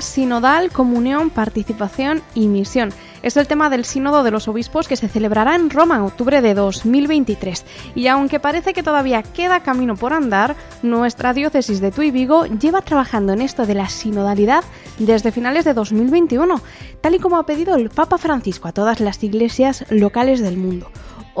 Sinodal, comunión, participación y misión. Es el tema del Sínodo de los Obispos que se celebrará en Roma en octubre de 2023. Y aunque parece que todavía queda camino por andar, nuestra diócesis de Tuy Vigo lleva trabajando en esto de la sinodalidad desde finales de 2021, tal y como ha pedido el Papa Francisco a todas las iglesias locales del mundo.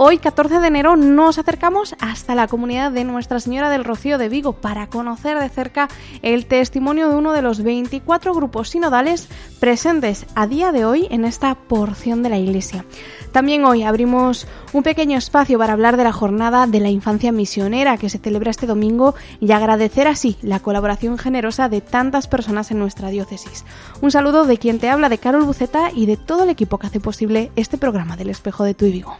Hoy, 14 de enero, nos acercamos hasta la comunidad de Nuestra Señora del Rocío de Vigo para conocer de cerca el testimonio de uno de los 24 grupos sinodales presentes a día de hoy en esta porción de la Iglesia. También hoy abrimos un pequeño espacio para hablar de la jornada de la infancia misionera que se celebra este domingo y agradecer así la colaboración generosa de tantas personas en nuestra diócesis. Un saludo de quien te habla, de Carol Buceta y de todo el equipo que hace posible este programa del Espejo de Tu y Vigo.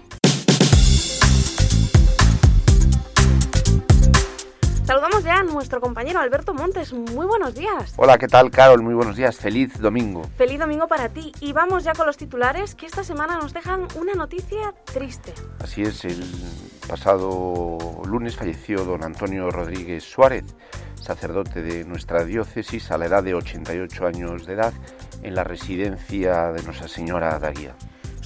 Saludamos ya a nuestro compañero Alberto Montes. Muy buenos días. Hola, ¿qué tal, Carol? Muy buenos días. Feliz domingo. Feliz domingo para ti. Y vamos ya con los titulares que esta semana nos dejan una noticia triste. Así es, el pasado lunes falleció don Antonio Rodríguez Suárez, sacerdote de nuestra diócesis a la edad de 88 años de edad en la residencia de Nuestra Señora Daguía.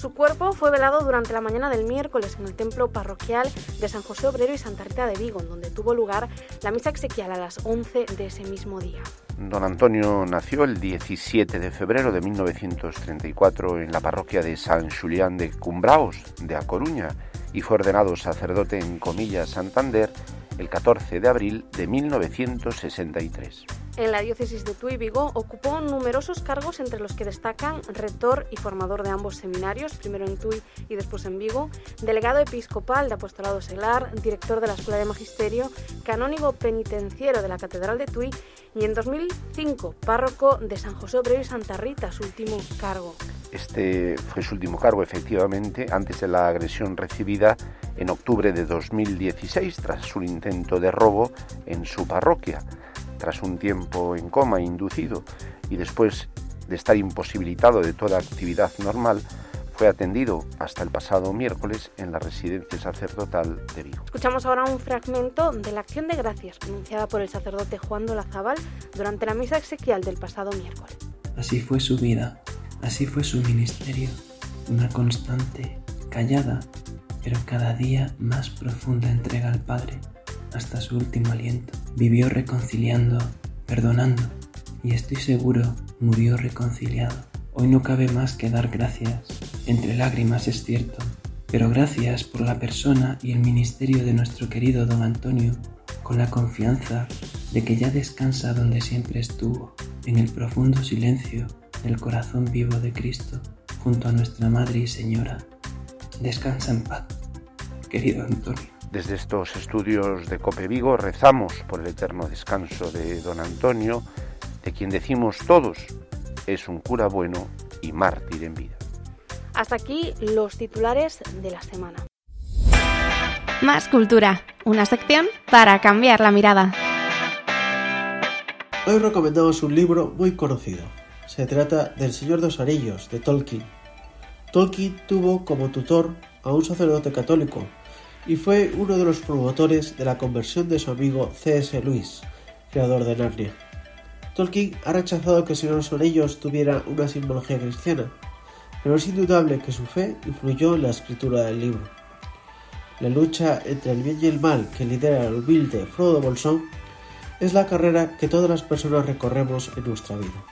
Su cuerpo fue velado durante la mañana del miércoles en el templo parroquial de San José Obrero y Santa Rita de Vigo, donde tuvo lugar la misa exequial a las 11 de ese mismo día. Don Antonio nació el 17 de febrero de 1934 en la parroquia de San Julián de Cumbraos, de A Coruña, y fue ordenado sacerdote en Comillas Santander el 14 de abril de 1963. En la diócesis de Tuy Vigo ocupó numerosos cargos entre los que destacan rector y formador de ambos seminarios, primero en Tuy y después en Vigo, delegado episcopal de apostolado seglar, director de la Escuela de Magisterio, canónigo penitenciero de la Catedral de Tuy y en 2005 párroco de San José Obrero y Santa Rita, su último cargo. Este fue su último cargo, efectivamente, antes de la agresión recibida en octubre de 2016 tras un intento de robo en su parroquia tras un tiempo en coma inducido y después de estar imposibilitado de toda actividad normal, fue atendido hasta el pasado miércoles en la residencia sacerdotal de Vigo. Escuchamos ahora un fragmento de la acción de gracias pronunciada por el sacerdote Juan Dolazábal durante la misa exequial del pasado miércoles. Así fue su vida, así fue su ministerio, una constante, callada, pero cada día más profunda entrega al Padre hasta su último aliento. Vivió reconciliando, perdonando y estoy seguro murió reconciliado. Hoy no cabe más que dar gracias. Entre lágrimas es cierto, pero gracias por la persona y el ministerio de nuestro querido don Antonio, con la confianza de que ya descansa donde siempre estuvo, en el profundo silencio del corazón vivo de Cristo, junto a nuestra Madre y Señora. Descansa en paz, querido Antonio. Desde estos estudios de Cope Vigo rezamos por el eterno descanso de don Antonio, de quien decimos todos es un cura bueno y mártir en vida. Hasta aquí los titulares de la semana. Más cultura, una sección para cambiar la mirada. Hoy recomendamos un libro muy conocido. Se trata del Señor de los Anillos, de Tolkien. Tolkien tuvo como tutor a un sacerdote católico y fue uno de los promotores de la conversión de su amigo C.S. Lewis, creador de Narnia. Tolkien ha rechazado que Señor de ellos tuviera una simbología cristiana, pero es indudable que su fe influyó en la escritura del libro. La lucha entre el bien y el mal que lidera el humilde Frodo Bolsón es la carrera que todas las personas recorremos en nuestra vida.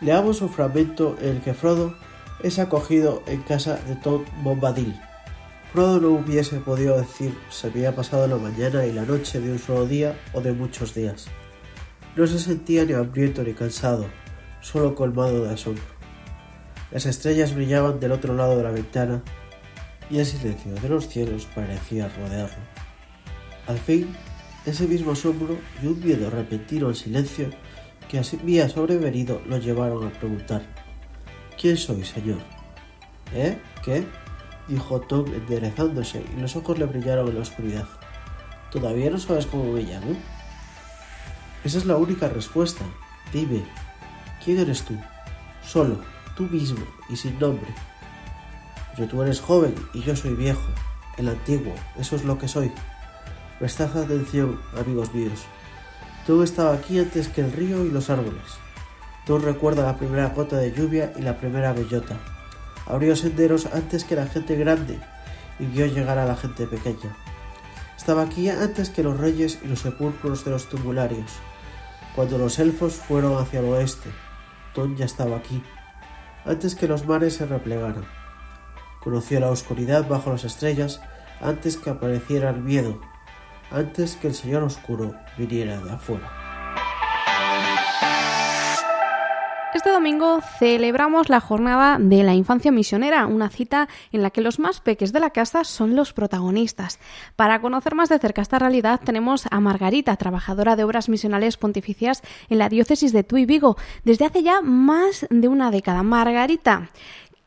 Leamos un fragmento en el que Frodo es acogido en casa de Tom Bombadil, Frodo no hubiese podido decir si había pasado la mañana y la noche de un solo día o de muchos días. No se sentía ni hambriento ni cansado, solo colmado de asombro. Las estrellas brillaban del otro lado de la ventana y el silencio de los cielos parecía rodearlo. Al fin, ese mismo asombro y un miedo repentino al silencio que había sobrevenido lo llevaron a preguntar ¿Quién soy, señor? ¿Eh? ¿Qué? Dijo Tom enderezándose y los ojos le brillaron en la oscuridad. ¿Todavía no sabes cómo me llamo? Esa es la única respuesta. Dime, ¿quién eres tú? Solo, tú mismo y sin nombre. Pero tú eres joven y yo soy viejo, el antiguo, eso es lo que soy. Prestad atención, amigos míos. Todo estaba aquí antes que el río y los árboles. Tú recuerda la primera gota de lluvia y la primera bellota. Abrió senderos antes que la gente grande y vio llegar a la gente pequeña. Estaba aquí antes que los reyes y los sepulcros de los tumularios. Cuando los elfos fueron hacia el oeste, Ton ya estaba aquí, antes que los mares se replegaran. Conoció la oscuridad bajo las estrellas antes que apareciera el miedo, antes que el Señor Oscuro viniera de afuera. Este domingo celebramos la jornada de la infancia misionera, una cita en la que los más peques de la casa son los protagonistas. Para conocer más de cerca esta realidad tenemos a Margarita, trabajadora de obras misionales pontificias en la diócesis de Tuy Vigo, desde hace ya más de una década. Margarita,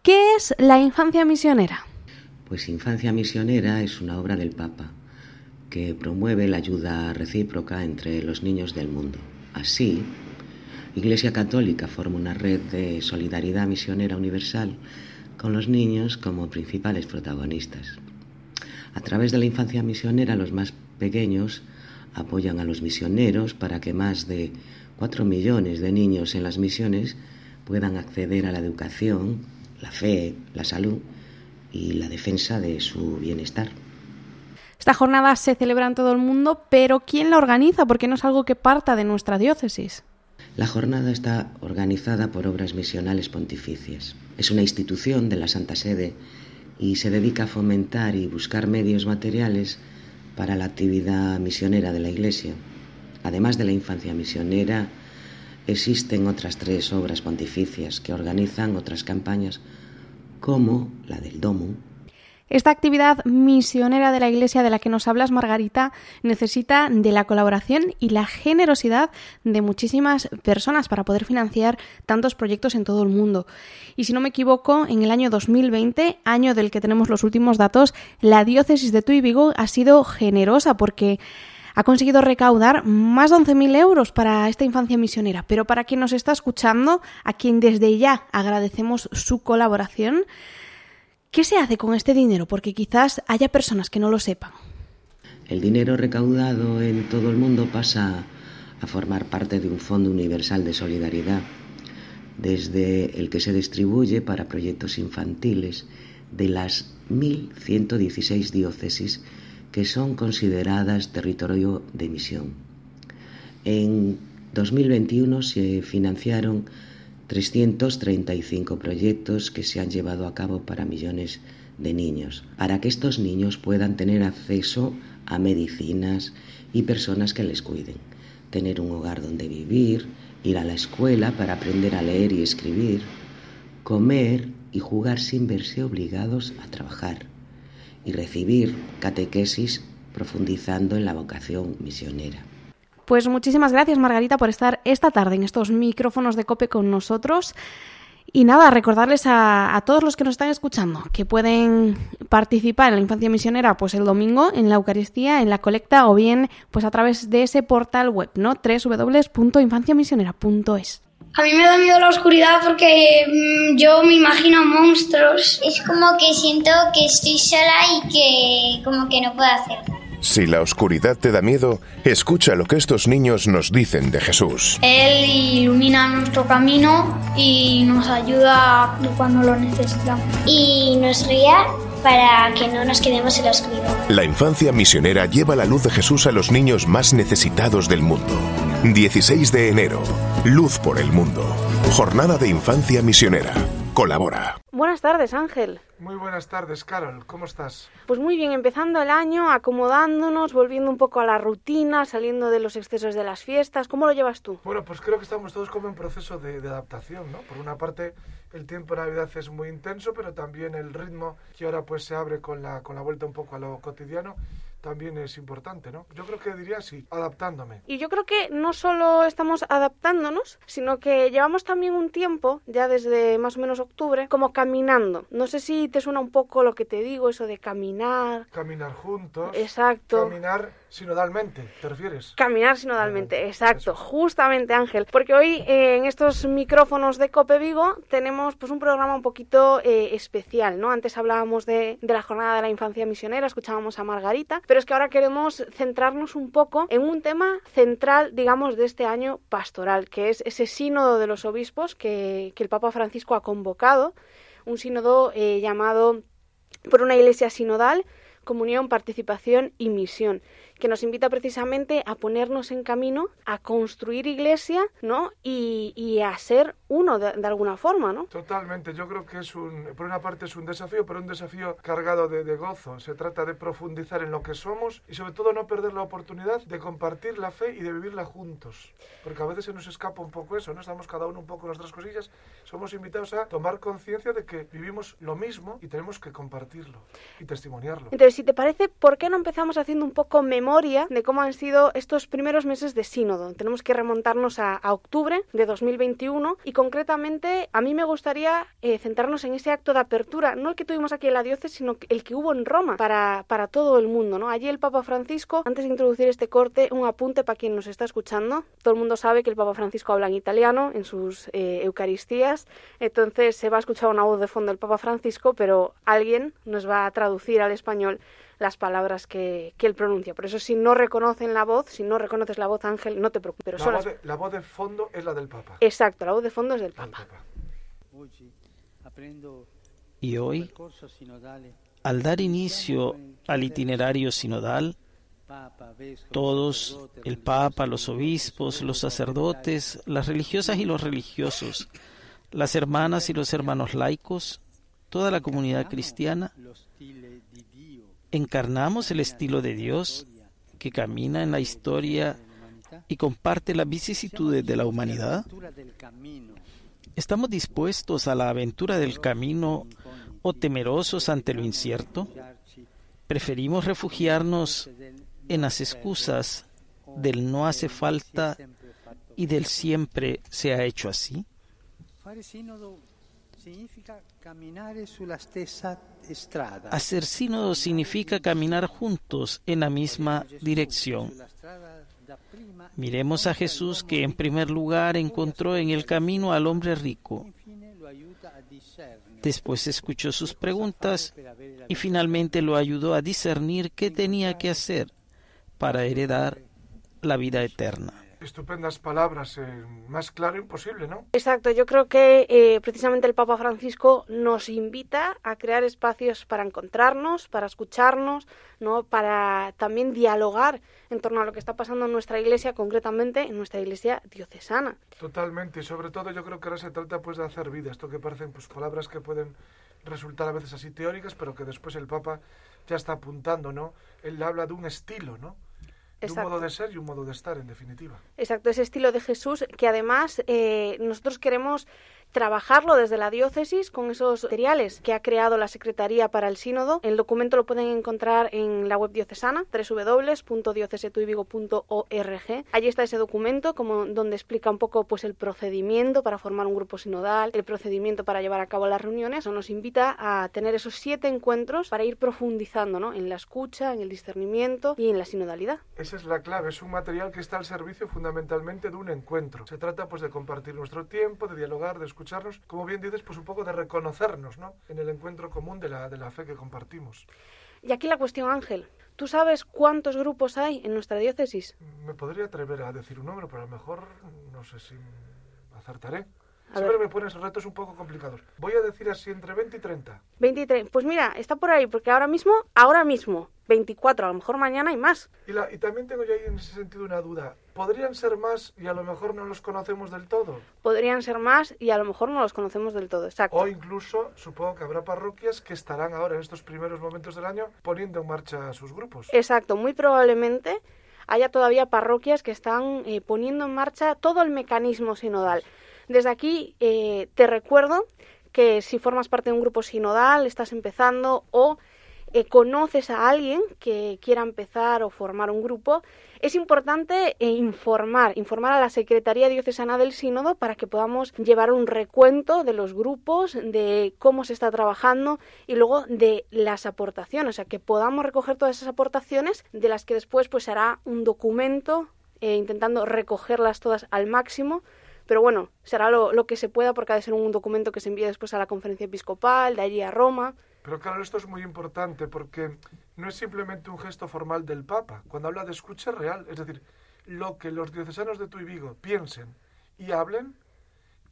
¿qué es la infancia misionera? Pues Infancia Misionera es una obra del Papa que promueve la ayuda recíproca entre los niños del mundo. Así, Iglesia Católica forma una red de solidaridad misionera universal con los niños como principales protagonistas. A través de la infancia misionera, los más pequeños apoyan a los misioneros para que más de 4 millones de niños en las misiones puedan acceder a la educación, la fe, la salud y la defensa de su bienestar. Esta jornada se celebra en todo el mundo, pero ¿quién la organiza? Porque no es algo que parta de nuestra diócesis. La jornada está organizada por Obras Misionales Pontificias. Es una institución de la Santa Sede y se dedica a fomentar y buscar medios materiales para la actividad misionera de la Iglesia. Además de la infancia misionera, existen otras tres obras pontificias que organizan otras campañas como la del Domo, esta actividad misionera de la Iglesia de la que nos hablas, Margarita, necesita de la colaboración y la generosidad de muchísimas personas para poder financiar tantos proyectos en todo el mundo. Y si no me equivoco, en el año 2020, año del que tenemos los últimos datos, la diócesis de Tuy Vigo ha sido generosa porque ha conseguido recaudar más de 11.000 euros para esta infancia misionera. Pero para quien nos está escuchando, a quien desde ya agradecemos su colaboración, ¿Qué se hace con este dinero? Porque quizás haya personas que no lo sepan. El dinero recaudado en todo el mundo pasa a formar parte de un Fondo Universal de Solidaridad, desde el que se distribuye para proyectos infantiles de las 1.116 diócesis que son consideradas territorio de misión. En 2021 se financiaron 335 proyectos que se han llevado a cabo para millones de niños, para que estos niños puedan tener acceso a medicinas y personas que les cuiden, tener un hogar donde vivir, ir a la escuela para aprender a leer y escribir, comer y jugar sin verse obligados a trabajar y recibir catequesis profundizando en la vocación misionera. Pues muchísimas gracias Margarita por estar esta tarde en estos micrófonos de COPE con nosotros. Y nada, recordarles a, todos los que nos están escuchando que pueden participar en la infancia misionera pues el domingo en la Eucaristía, en la colecta o bien pues a través de ese portal web, ¿no? www.infanciamisionera.es. A mí me da miedo la oscuridad porque mm, yo me imagino monstruos. Es como que siento que estoy sola y que como que no puedo hacer si la oscuridad te da miedo, escucha lo que estos niños nos dicen de Jesús. Él ilumina nuestro camino y nos ayuda cuando lo necesitamos. Y nos guía para que no nos quedemos en la oscuridad. La infancia misionera lleva la luz de Jesús a los niños más necesitados del mundo. 16 de enero. Luz por el mundo. Jornada de infancia misionera. Colabora. Buenas tardes, Ángel. Muy buenas tardes, Carol. ¿Cómo estás? Pues muy bien, empezando el año, acomodándonos, volviendo un poco a la rutina, saliendo de los excesos de las fiestas. ¿Cómo lo llevas tú? Bueno, pues creo que estamos todos como en proceso de, adaptación, ¿no? Por una parte, el tiempo de Navidad es muy intenso, pero también el ritmo que ahora pues se abre con la, con la vuelta un poco a lo cotidiano también es importante, ¿no? Yo creo que diría sí, adaptándome. Y yo creo que no solo estamos adaptándonos, sino que llevamos también un tiempo, ya desde más o menos octubre, como caminando. No sé si te suena un poco lo que te digo, eso de caminar. Caminar juntos. Exacto. Caminar sinodalmente, ¿te refieres? Caminar sinodalmente, exacto, justamente Ángel, porque hoy eh, en estos micrófonos de Cope Vigo tenemos pues un programa un poquito eh, especial, ¿no? Antes hablábamos de, de, la jornada de la infancia misionera, escuchábamos a Margarita, Pero es que ahora queremos centrarnos un poco en un tema central, digamos, de este año pastoral, que es ese sínodo de los obispos que, el Papa Francisco ha convocado, un sínodo eh, llamado por una iglesia sinodal, comunión, participación y misión que nos invita precisamente a ponernos en camino, a construir iglesia, ¿no? Y, y a ser uno de, alguna forma, ¿no? Totalmente. Yo creo que es un, por una parte es un desafío, pero un desafío cargado de, de gozo. Se trata de profundizar en lo que somos y sobre todo no perder la oportunidad de compartir la fe y de vivirla juntos. Porque a veces se nos escapa un poco eso, ¿no? Estamos cada uno un poco en nuestras cosillas. Somos invitados a tomar conciencia de que vivimos lo mismo y tenemos que compartirlo y testimoniarlo. Entonces, si te parece, ¿por qué no empezamos haciendo un poco memoria de cómo han sido estos primeros meses de sínodo. Tenemos que remontarnos a, octubre de 2021 y concretamente a mí me gustaría eh, centrarnos en ese acto de apertura, no el que tuvimos aquí en la diócesis, sino el que hubo en Roma para, para todo el mundo. ¿no? Allí el Papa Francisco, antes de introducir este corte, un apunte para quien nos está escuchando. Todo el mundo sabe que el Papa Francisco habla en italiano en sus eh, Eucaristías, entonces se va a escuchar una voz de fondo del Papa Francisco, pero alguien nos va a traducir al español las palabras que, él pronuncia. Por eso si no reconocen la voz, si no reconoces la voz Ángel, no te preocupes. Pero la, voz de, la voz de fondo es la del Papa. Exacto, la voz de fondo es del Papa. Y hoy, al dar inicio al itinerario sinodal, todos, el Papa, los obispos, los sacerdotes, las religiosas y los religiosos, las hermanas y los hermanos laicos, toda la comunidad cristiana, encarnamos el estilo de Dios que camina en la historia y comparte las vicisitudes de la humanidad? ¿Estamos dispuestos a la aventura del camino o temerosos ante lo incierto? ¿Preferimos refugiarnos en las excusas del no hace falta y del siempre se ha hecho así? Hacer sínodo significa caminar juntos en la misma dirección. Miremos a Jesús que en primer lugar encontró en el camino al hombre rico. Después escuchó sus preguntas y finalmente lo ayudó a discernir qué tenía que hacer para heredar la vida eterna estupendas palabras, eh, más claro imposible, ¿no? Exacto, yo creo que eh, precisamente el Papa Francisco nos invita a crear espacios para encontrarnos, para escucharnos, ¿no? para también dialogar en torno a lo que está pasando en nuestra iglesia, concretamente en nuestra iglesia diocesana. Totalmente, y sobre todo yo creo que ahora se trata pues de hacer vida, esto que parecen pues palabras que pueden resultar a veces así teóricas, pero que después el Papa ya está apuntando, ¿no? Él habla de un estilo, ¿no? Un modo de ser y un modo de estar, en definitiva. Exacto, ese estilo de Jesús que además eh, nosotros queremos trabajarlo desde la diócesis con esos materiales que ha creado la Secretaría para el Sínodo. El documento lo pueden encontrar en la web diocesana www.diocesetuivigo.org. Allí está ese documento como donde explica un poco pues el procedimiento para formar un grupo sinodal, el procedimiento para llevar a cabo las reuniones. Nos invita a tener esos siete encuentros para ir profundizando ¿no? en la escucha, en el discernimiento y en la sinodalidad. Esa es la clave, es un material que está al servicio fundamentalmente de un encuentro. Se trata pues de compartir nuestro tiempo, de dialogar, de escucharnos, como bien dices, pues un poco de reconocernos ¿no? en el encuentro común de la, de la fe que compartimos. Y aquí la cuestión, Ángel. ¿Tú sabes cuántos grupos hay en nuestra diócesis? Me podría atrever a decir un número, pero a lo mejor no sé si acertaré. Siempre me pones retos un poco complicados. Voy a decir así entre 20 y 30. 20 y 30. Pues mira, está por ahí, porque ahora mismo, ahora mismo, 24, a lo mejor mañana hay más. Y, la, y también tengo yo ahí en ese sentido una duda. ¿Podrían ser más y a lo mejor no los conocemos del todo? Podrían ser más y a lo mejor no los conocemos del todo, exacto. O incluso, supongo que habrá parroquias que estarán ahora en estos primeros momentos del año poniendo en marcha sus grupos. Exacto, muy probablemente haya todavía parroquias que están eh, poniendo en marcha todo el mecanismo sinodal. Desde aquí eh, te recuerdo que si formas parte de un grupo sinodal, estás empezando o eh, conoces a alguien que quiera empezar o formar un grupo, es importante eh, informar, informar a la Secretaría Diocesana del Sínodo para que podamos llevar un recuento de los grupos, de cómo se está trabajando y luego de las aportaciones, o sea, que podamos recoger todas esas aportaciones de las que después pues hará un documento intentando recogerlas todas al máximo pero bueno, será lo, que se pueda porque ha de ser un documento que se envíe después a la conferencia episcopal, de allí a Roma. Pero claro, esto es muy importante porque no es simplemente un gesto formal del Papa. Cuando habla de escucha real, es decir, lo que los diocesanos de Tuy Vigo piensen y hablen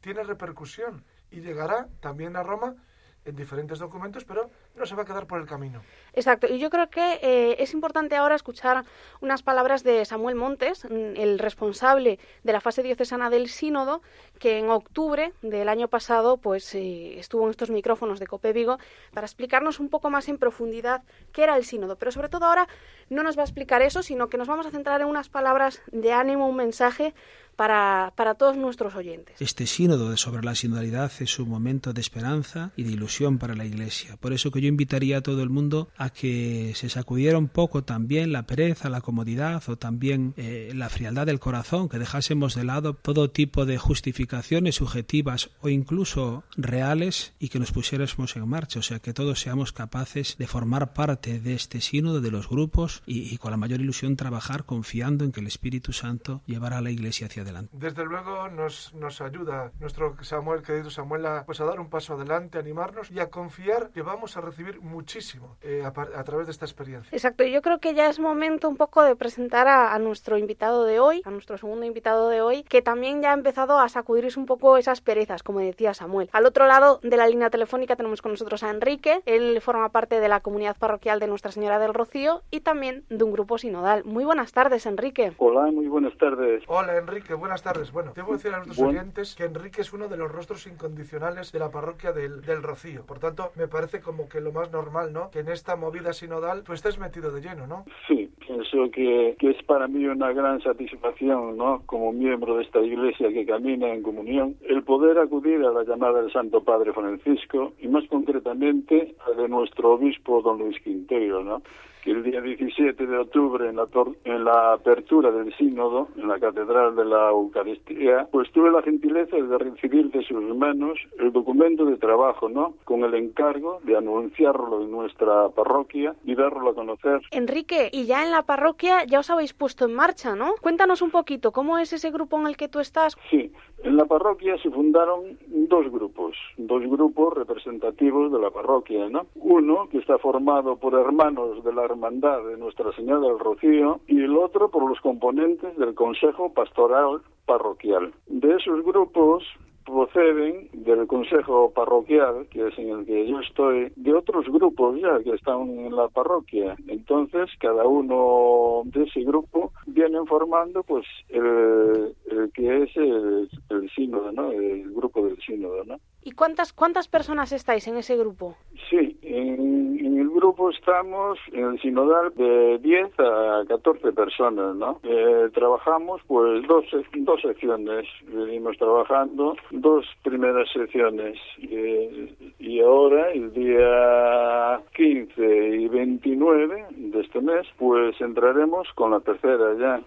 tiene repercusión y llegará también a Roma en diferentes documentos, pero no se va a quedar por el camino. Exacto, y yo creo que eh, es importante ahora escuchar unas palabras de Samuel Montes, mm, el responsable de la fase diocesana del sínodo, que en octubre del año pasado pues eh, estuvo en estos micrófonos de Cope Vigo para explicarnos un poco más en profundidad qué era el sínodo, pero sobre todo ahora no nos va a explicar eso, sino que nos vamos a centrar en unas palabras de ánimo, un mensaje para, para, todos nuestros oyentes. Este sínodo de sobre la sinodalidad es un momento de esperanza y de ilusión para la Iglesia. Por eso que yo invitaría a todo el mundo a que se sacudiera un poco también la pereza, la comodidad o también eh, la frialdad del corazón, que dejásemos de lado todo tipo de justificaciones subjetivas o incluso reales y que nos pusiéramos en marcha. O sea, que todos seamos capaces de formar parte de este sínodo, de los grupos y, con la mayor ilusión trabajar confiando en que el Espíritu Santo llevará a la Iglesia hacia adelante. Desde luego nos, ayuda nuestro Samuel, querido Samuel, pues a dar un paso adelante, a animarnos y a confiar que vamos a recibir muchísimo eh, a, a, través de esta experiencia. Exacto, yo creo que ya es momento un poco de presentar a, a, nuestro invitado de hoy, a nuestro segundo invitado de hoy, que también ya ha empezado a sacudirse un poco esas perezas, como decía Samuel. Al otro lado de la línea telefónica tenemos con nosotros a Enrique, él forma parte de la comunidad parroquial de Nuestra Señora del Rocío y también de un grupo sinodal. Muy buenas tardes, Enrique. Hola, muy buenas tardes. Hola, Enrique buenas tardes. Bueno, debo decir a nuestros bueno. oyentes que Enrique es uno de los rostros incondicionales de la parroquia del, del, Rocío. Por tanto, me parece como que lo más normal, ¿no? Que en esta movida sinodal tú estés metido de lleno, ¿no? Sí, pienso que, que es para mí una gran satisfacción, ¿no? Como miembro de esta iglesia que camina en comunión, el poder acudir a la llamada del Santo Padre Francisco y más concretamente a de nuestro obispo don Luis Quintero, ¿no? Que el día 17 de octubre en la, en la apertura del sínodo en la Catedral de la Eucaristía, pues tuve la gentileza de recibir de sus manos el documento de trabajo, ¿no? Con el encargo de anunciarlo en nuestra parroquia y darlo a conocer. Enrique, y ya en la parroquia ya os habéis puesto en marcha, ¿no? Cuéntanos un poquito, ¿cómo es ese grupo en el que tú estás? Sí, en la parroquia se fundaron dos grupos, dos grupos representativos de la parroquia, ¿no? Uno que está formado por hermanos de la Hermandad de Nuestra Señora del Rocío y el otro por los componentes del Consejo Pastoral Parroquial. De esos grupos proceden del Consejo Parroquial, que es en el que yo estoy, de otros grupos ya que están en la parroquia. Entonces, cada uno de ese grupo vienen formando pues el, que es el, el sínodo, ¿no? El grupo del sínodo, ¿no? ¿Y cuántas cuántas personas estáis en ese grupo? Sí, en, el grupo estamos en el sinodal de 10 a 14 personas, ¿no? Eh, trabajamos pues dos, dos secciones, venimos trabajando dos primeras secciones eh, y ahora el día 15 y 29 de este mes pues entraremos con la tercera ya.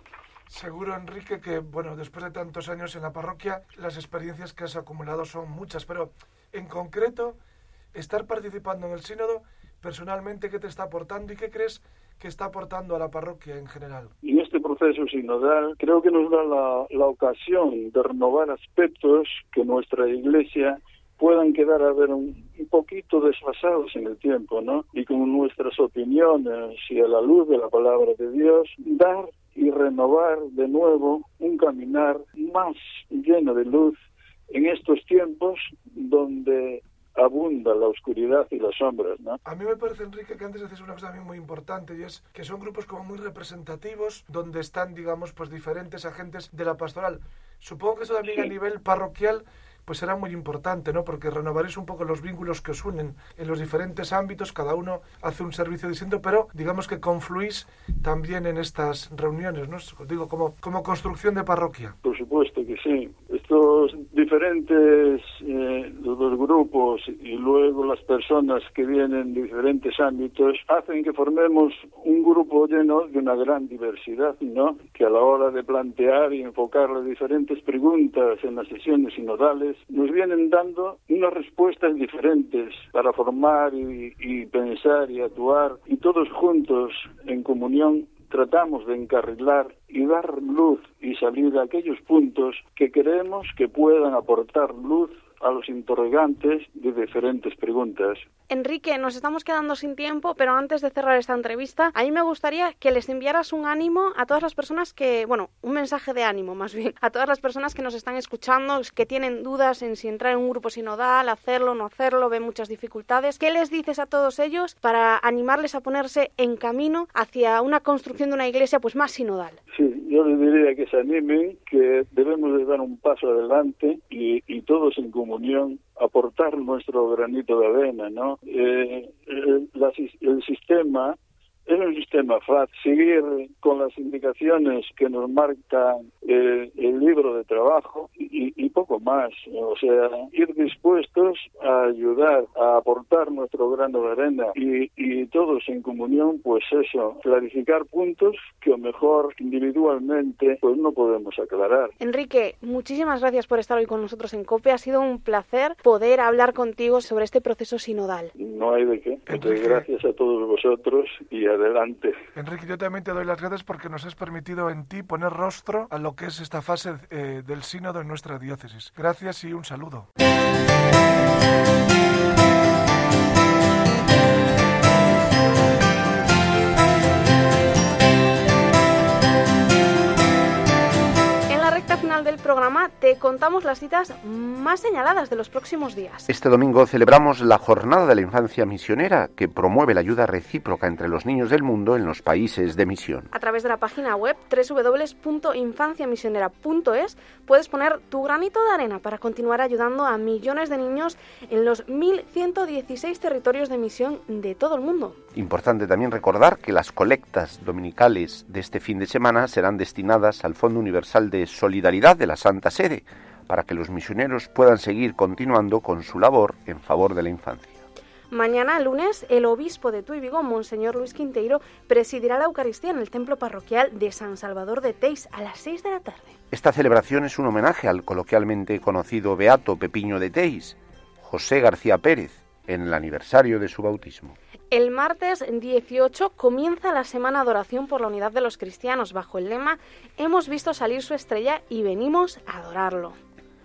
Seguro, Enrique, que bueno, después de tantos años en la parroquia, las experiencias que has acumulado son muchas, pero en concreto, estar participando en el sínodo, personalmente, ¿qué te está aportando y qué crees que está aportando a la parroquia en general? En este proceso sinodal creo que nos da la, la ocasión de renovar aspectos que nuestra iglesia puedan quedar a ver un, un, poquito desfasados en el tiempo, ¿no? Y con nuestras opiniones y a la luz de la palabra de Dios, dar y renovar de nuevo un caminar más lleno de luz en estos tiempos donde abunda la oscuridad y las sombras, ¿no? A mí me parece, Enrique, que antes decías una cosa también muy importante y es que son grupos como muy representativos donde están, digamos, pues diferentes agentes de la pastoral. Supongo que eso también sí. a nivel parroquial pues será muy importante, ¿no? Porque renovaréis un poco los vínculos que os unen en los diferentes ámbitos, cada uno hace un servicio distinto, pero digamos que confluís también en estas reuniones, ¿no? Digo, como, como construcción de parroquia. Por supuesto que sí. Estos diferentes eh, los grupos y luego las personas que vienen de diferentes ámbitos hacen que formemos un grupo lleno de una gran diversidad, ¿no? Que a la hora de plantear y enfocar las diferentes preguntas en las sesiones sinodales nos vienen dando unas respuestas diferentes para formar y, y, pensar y actuar y todos juntos en comunión tratamos de encarrilar y dar luz y salir a aquellos puntos que creemos que puedan aportar luz a los interrogantes de diferentes preguntas. Enrique, nos estamos quedando sin tiempo, pero antes de cerrar esta entrevista, a mí me gustaría que les enviaras un ánimo a todas las personas que, bueno, un mensaje de ánimo más bien, a todas las personas que nos están escuchando, que tienen dudas en si entrar en un grupo sinodal, hacerlo, no hacerlo, ven muchas dificultades. ¿Qué les dices a todos ellos para animarles a ponerse en camino hacia una construcción de una iglesia pues más sinodal? Sí, yo les diría que se animen, que debemos de dar un paso adelante y, y todos en comunión aportar nuestro granito de arena, ¿no? Eh, el, la, el sistema es un sistema fácil. Seguir con las indicaciones que nos marca eh, el libro de trabajo y, y, poco más. O sea, ir dispuestos a ayudar, a aportar nuestro grano de arena y, y todos en comunión, pues eso, clarificar puntos que a lo mejor individualmente pues no podemos aclarar. Enrique, muchísimas gracias por estar hoy con nosotros en COPE. Ha sido un placer poder hablar contigo sobre este proceso sinodal. No hay de qué. Entonces, gracias a todos vosotros y adelante. Enrique, yo también te doy las gracias porque nos has permitido en ti poner rostro a lo que es esta fase eh, del sínodo en nuestra diócesis. Gracias y un saludo. Contamos las citas más señaladas de los próximos días. Este domingo celebramos la Jornada de la Infancia Misionera, que promueve la ayuda recíproca entre los niños del mundo en los países de misión. A través de la página web www.infanciamisionera.es puedes poner tu granito de arena para continuar ayudando a millones de niños en los 1.116 territorios de misión de todo el mundo. Importante también recordar que las colectas dominicales de este fin de semana serán destinadas al Fondo Universal de Solidaridad de la Santa Sede, para que los misioneros puedan seguir continuando con su labor en favor de la infancia. Mañana, lunes, el obispo de Tuy Vigo, Monseñor Luis Quinteiro, presidirá la Eucaristía en el templo parroquial de San Salvador de Teis a las 6 de la tarde. Esta celebración es un homenaje al coloquialmente conocido Beato Pepiño de Teis, José García Pérez, en el aniversario de su bautismo. El martes 18 comienza la semana de oración por la unidad de los cristianos bajo el lema Hemos visto salir su estrella y venimos a adorarlo.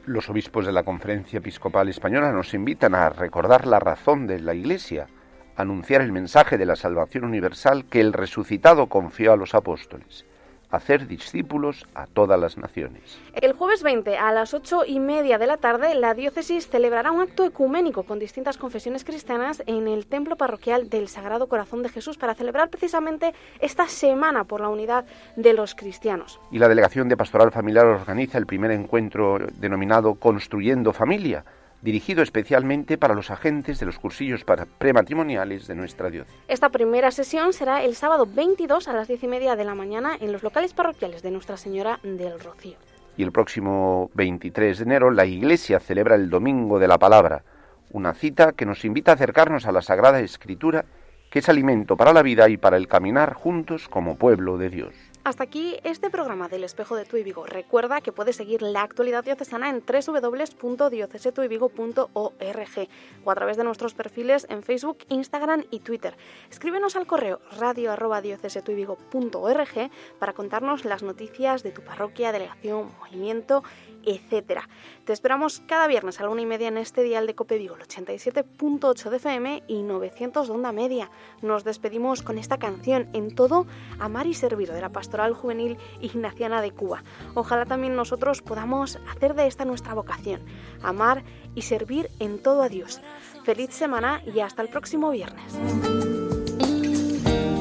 Los obispos de la Conferencia Episcopal Española nos invitan a recordar la razón de la Iglesia, anunciar el mensaje de la salvación universal que el resucitado confió a los apóstoles hacer discípulos a todas las naciones. El jueves 20 a las ocho y media de la tarde, la diócesis celebrará un acto ecuménico con distintas confesiones cristianas en el templo parroquial del Sagrado Corazón de Jesús para celebrar precisamente esta semana por la unidad de los cristianos. Y la delegación de Pastoral Familiar organiza el primer encuentro denominado Construyendo Familia dirigido especialmente para los agentes de los cursillos para prematrimoniales de nuestra diócesis. Esta primera sesión será el sábado 22 a las 10 y media de la mañana en los locales parroquiales de Nuestra Señora del Rocío. Y el próximo 23 de enero la Iglesia celebra el Domingo de la Palabra, una cita que nos invita a acercarnos a la Sagrada Escritura, que es alimento para la vida y para el caminar juntos como pueblo de Dios. Hasta aquí este programa del Espejo de Tu. Recuerda que puedes seguir la actualidad diocesana en www.diocesetuivigo.org o a través de nuestros perfiles en Facebook, Instagram y Twitter. Escríbenos al correo radio@diocesetuivigo.org para contarnos las noticias de tu parroquia, delegación, movimiento etcétera. Te esperamos cada viernes a la una y media en este dial de Cope Vigo, el 87.8 de FM y 900 de onda media. Nos despedimos con esta canción en todo Amar y Servir de la Pastoral Juvenil Ignaciana de Cuba. Ojalá también nosotros podamos hacer de esta nuestra vocación, amar y servir en todo a Dios. Feliz semana y hasta el próximo viernes.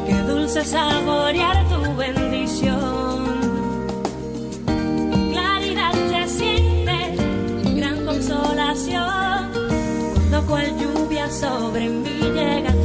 Qué dulce saborear tu bendición consolación, cuando cual lluvia sobre mí llega